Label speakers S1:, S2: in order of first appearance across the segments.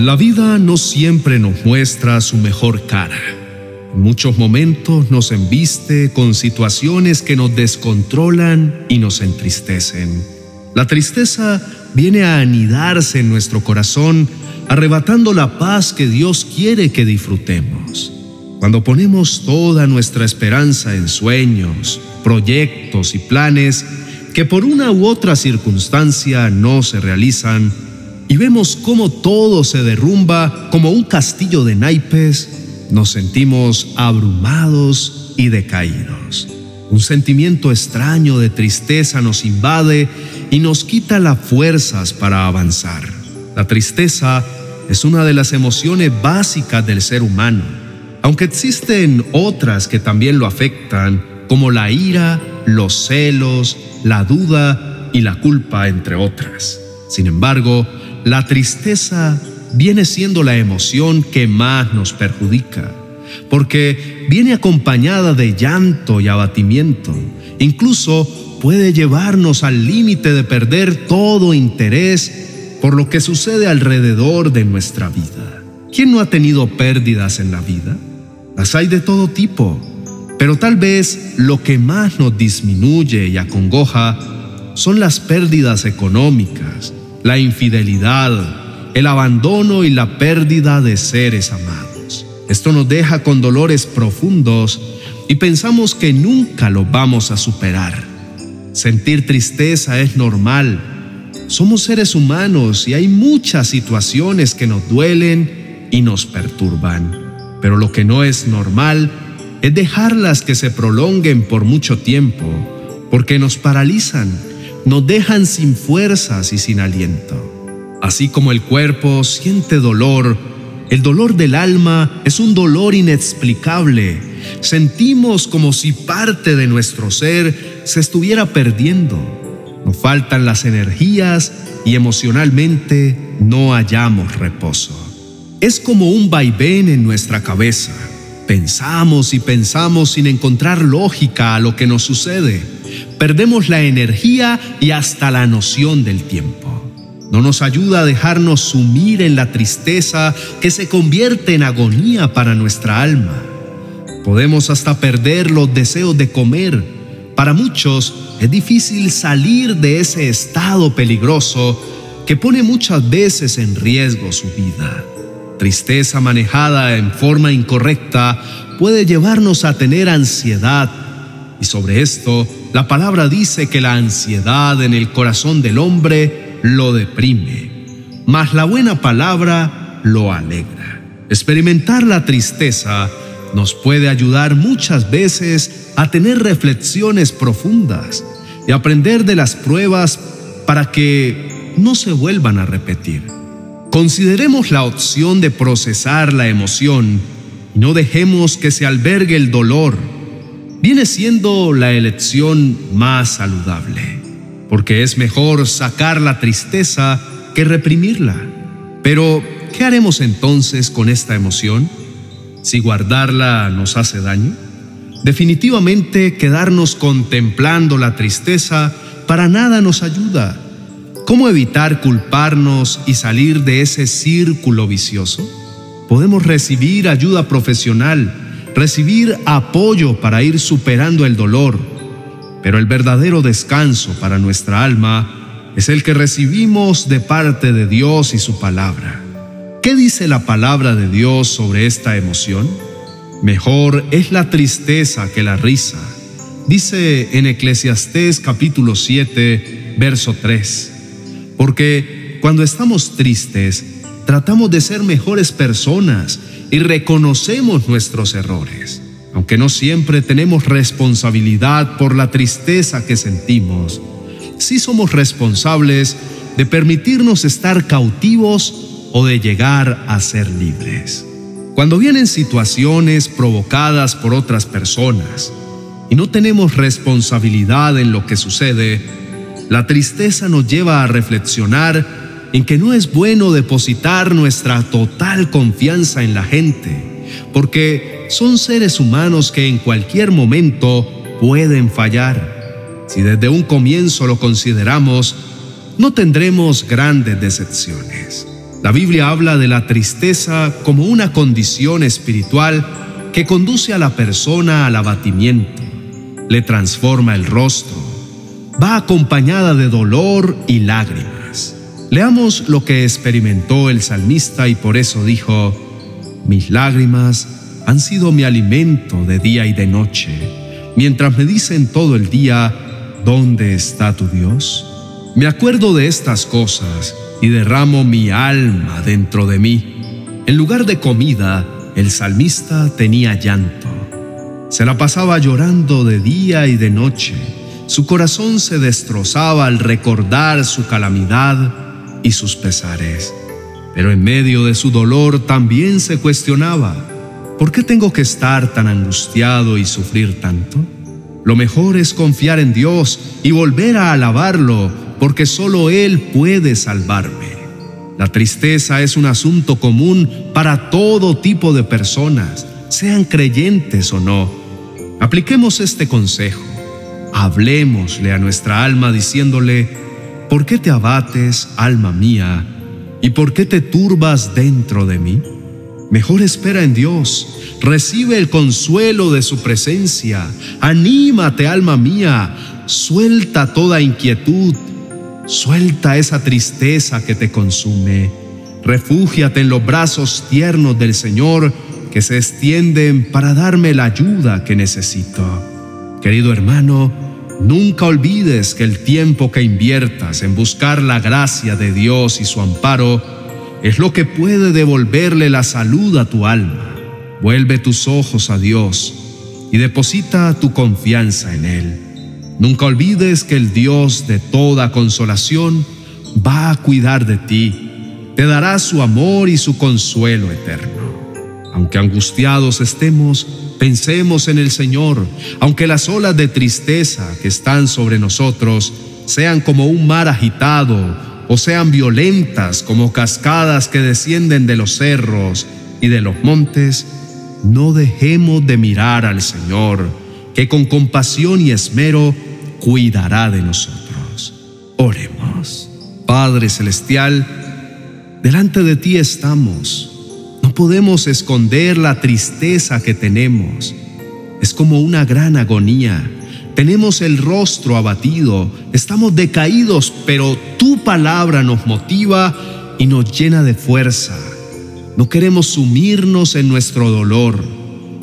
S1: La vida no siempre nos muestra su mejor cara. En muchos momentos nos embiste con situaciones que nos descontrolan y nos entristecen. La tristeza viene a anidarse en nuestro corazón, arrebatando la paz que Dios quiere que disfrutemos. Cuando ponemos toda nuestra esperanza en sueños, proyectos y planes que por una u otra circunstancia no se realizan, y vemos cómo todo se derrumba como un castillo de naipes, nos sentimos abrumados y decaídos. Un sentimiento extraño de tristeza nos invade y nos quita las fuerzas para avanzar. La tristeza es una de las emociones básicas del ser humano, aunque existen otras que también lo afectan, como la ira, los celos, la duda y la culpa, entre otras. Sin embargo, la tristeza viene siendo la emoción que más nos perjudica, porque viene acompañada de llanto y abatimiento. Incluso puede llevarnos al límite de perder todo interés por lo que sucede alrededor de nuestra vida. ¿Quién no ha tenido pérdidas en la vida? Las hay de todo tipo, pero tal vez lo que más nos disminuye y acongoja son las pérdidas económicas, la infidelidad, el abandono y la pérdida de seres amados. Esto nos deja con dolores profundos y pensamos que nunca lo vamos a superar. Sentir tristeza es normal. Somos seres humanos y hay muchas situaciones que nos duelen y nos perturban. Pero lo que no es normal es dejarlas que se prolonguen por mucho tiempo, porque nos paralizan nos dejan sin fuerzas y sin aliento. Así como el cuerpo siente dolor, el dolor del alma es un dolor inexplicable. Sentimos como si parte de nuestro ser se estuviera perdiendo. Nos faltan las energías y emocionalmente no hallamos reposo. Es como un vaivén en nuestra cabeza. Pensamos y pensamos sin encontrar lógica a lo que nos sucede perdemos la energía y hasta la noción del tiempo. No nos ayuda a dejarnos sumir en la tristeza que se convierte en agonía para nuestra alma. Podemos hasta perder los deseos de comer. Para muchos es difícil salir de ese estado peligroso que pone muchas veces en riesgo su vida. Tristeza manejada en forma incorrecta puede llevarnos a tener ansiedad y sobre esto la palabra dice que la ansiedad en el corazón del hombre lo deprime, mas la buena palabra lo alegra. Experimentar la tristeza nos puede ayudar muchas veces a tener reflexiones profundas y aprender de las pruebas para que no se vuelvan a repetir. Consideremos la opción de procesar la emoción y no dejemos que se albergue el dolor viene siendo la elección más saludable, porque es mejor sacar la tristeza que reprimirla. Pero, ¿qué haremos entonces con esta emoción? Si guardarla nos hace daño, definitivamente quedarnos contemplando la tristeza para nada nos ayuda. ¿Cómo evitar culparnos y salir de ese círculo vicioso? Podemos recibir ayuda profesional, recibir apoyo para ir superando el dolor, pero el verdadero descanso para nuestra alma es el que recibimos de parte de Dios y su palabra. ¿Qué dice la palabra de Dios sobre esta emoción? Mejor es la tristeza que la risa. Dice en Eclesiastés capítulo 7, verso 3, porque cuando estamos tristes, tratamos de ser mejores personas y reconocemos nuestros errores. Aunque no siempre tenemos responsabilidad por la tristeza que sentimos, sí somos responsables de permitirnos estar cautivos o de llegar a ser libres. Cuando vienen situaciones provocadas por otras personas y no tenemos responsabilidad en lo que sucede, la tristeza nos lleva a reflexionar en que no es bueno depositar nuestra total confianza en la gente, porque son seres humanos que en cualquier momento pueden fallar. Si desde un comienzo lo consideramos, no tendremos grandes decepciones. La Biblia habla de la tristeza como una condición espiritual que conduce a la persona al abatimiento, le transforma el rostro, va acompañada de dolor y lágrimas. Leamos lo que experimentó el salmista y por eso dijo, mis lágrimas han sido mi alimento de día y de noche, mientras me dicen todo el día, ¿dónde está tu Dios? Me acuerdo de estas cosas y derramo mi alma dentro de mí. En lugar de comida, el salmista tenía llanto. Se la pasaba llorando de día y de noche. Su corazón se destrozaba al recordar su calamidad y sus pesares. Pero en medio de su dolor también se cuestionaba, ¿por qué tengo que estar tan angustiado y sufrir tanto? Lo mejor es confiar en Dios y volver a alabarlo porque solo Él puede salvarme. La tristeza es un asunto común para todo tipo de personas, sean creyentes o no. Apliquemos este consejo. Hablemosle a nuestra alma diciéndole, ¿por qué te abates, alma mía? ¿Y por qué te turbas dentro de mí? Mejor espera en Dios, recibe el consuelo de su presencia, anímate, alma mía, suelta toda inquietud, Suelta esa tristeza que te consume. Refúgiate en los brazos tiernos del Señor que se extienden para darme la ayuda que necesito. Querido hermano, nunca olvides que el tiempo que inviertas en buscar la gracia de Dios y su amparo es lo que puede devolverle la salud a tu alma. Vuelve tus ojos a Dios y deposita tu confianza en Él. Nunca olvides que el Dios de toda consolación va a cuidar de ti, te dará su amor y su consuelo eterno. Aunque angustiados estemos, pensemos en el Señor, aunque las olas de tristeza que están sobre nosotros sean como un mar agitado o sean violentas como cascadas que descienden de los cerros y de los montes, no dejemos de mirar al Señor, que con compasión y esmero cuidará de nosotros. Oremos. Padre Celestial, delante de ti estamos. No podemos esconder la tristeza que tenemos. Es como una gran agonía. Tenemos el rostro abatido, estamos decaídos, pero tu palabra nos motiva y nos llena de fuerza. No queremos sumirnos en nuestro dolor.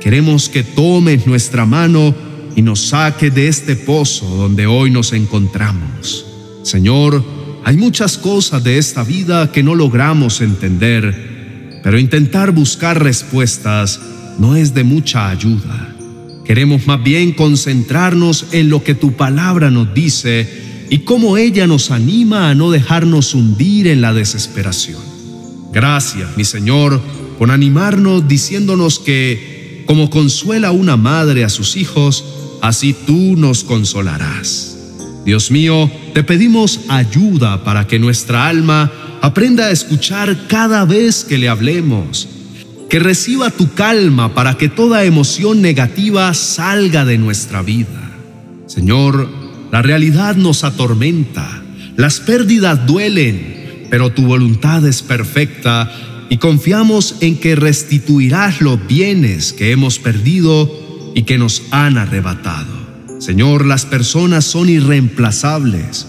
S1: Queremos que tomes nuestra mano y nos saque de este pozo donde hoy nos encontramos. Señor, hay muchas cosas de esta vida que no logramos entender, pero intentar buscar respuestas no es de mucha ayuda. Queremos más bien concentrarnos en lo que tu palabra nos dice y cómo ella nos anima a no dejarnos hundir en la desesperación. Gracias, mi Señor, por animarnos diciéndonos que, como consuela una madre a sus hijos, así tú nos consolarás. Dios mío, te pedimos ayuda para que nuestra alma aprenda a escuchar cada vez que le hablemos, que reciba tu calma para que toda emoción negativa salga de nuestra vida. Señor, la realidad nos atormenta, las pérdidas duelen, pero tu voluntad es perfecta y confiamos en que restituirás los bienes que hemos perdido y que nos han arrebatado. Señor, las personas son irreemplazables.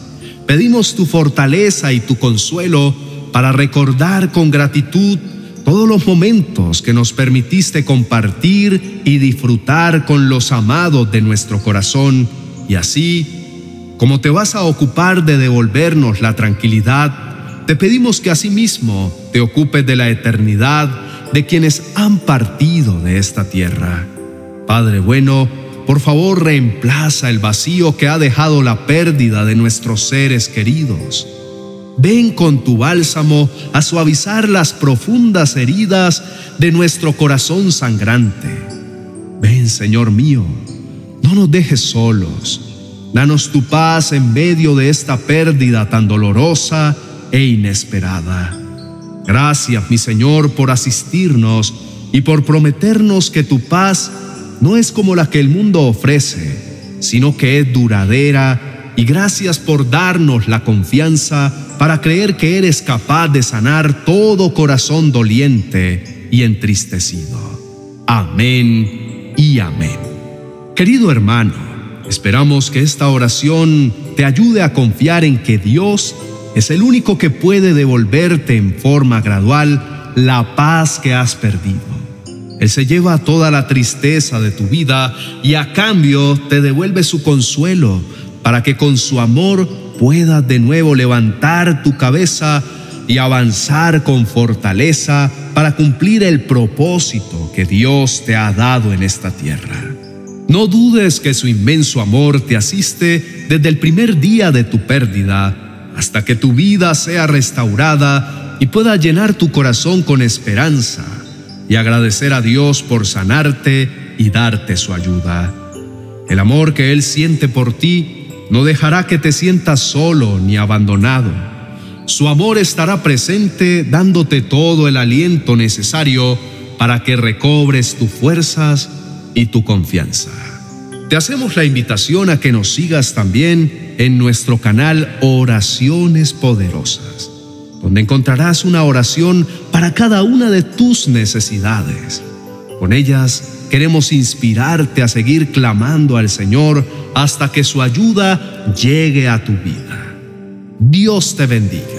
S1: Pedimos tu fortaleza y tu consuelo para recordar con gratitud todos los momentos que nos permitiste compartir y disfrutar con los amados de nuestro corazón y así, como te vas a ocupar de devolvernos la tranquilidad, te pedimos que asimismo te ocupes de la eternidad de quienes han partido de esta tierra. Padre bueno, por favor reemplaza el vacío que ha dejado la pérdida de nuestros seres queridos. Ven con tu bálsamo a suavizar las profundas heridas de nuestro corazón sangrante. Ven, Señor mío, no nos dejes solos. Danos tu paz en medio de esta pérdida tan dolorosa e inesperada. Gracias, mi Señor, por asistirnos y por prometernos que tu paz no es como la que el mundo ofrece, sino que es duradera y gracias por darnos la confianza para creer que eres capaz de sanar todo corazón doliente y entristecido. Amén y amén. Querido hermano, esperamos que esta oración te ayude a confiar en que Dios es el único que puede devolverte en forma gradual la paz que has perdido. Él se lleva toda la tristeza de tu vida y a cambio te devuelve su consuelo para que con su amor puedas de nuevo levantar tu cabeza y avanzar con fortaleza para cumplir el propósito que Dios te ha dado en esta tierra. No dudes que su inmenso amor te asiste desde el primer día de tu pérdida hasta que tu vida sea restaurada y pueda llenar tu corazón con esperanza y agradecer a Dios por sanarte y darte su ayuda. El amor que Él siente por ti no dejará que te sientas solo ni abandonado. Su amor estará presente dándote todo el aliento necesario para que recobres tus fuerzas y tu confianza. Te hacemos la invitación a que nos sigas también en nuestro canal Oraciones Poderosas donde encontrarás una oración para cada una de tus necesidades. Con ellas queremos inspirarte a seguir clamando al Señor hasta que su ayuda llegue a tu vida. Dios te bendiga.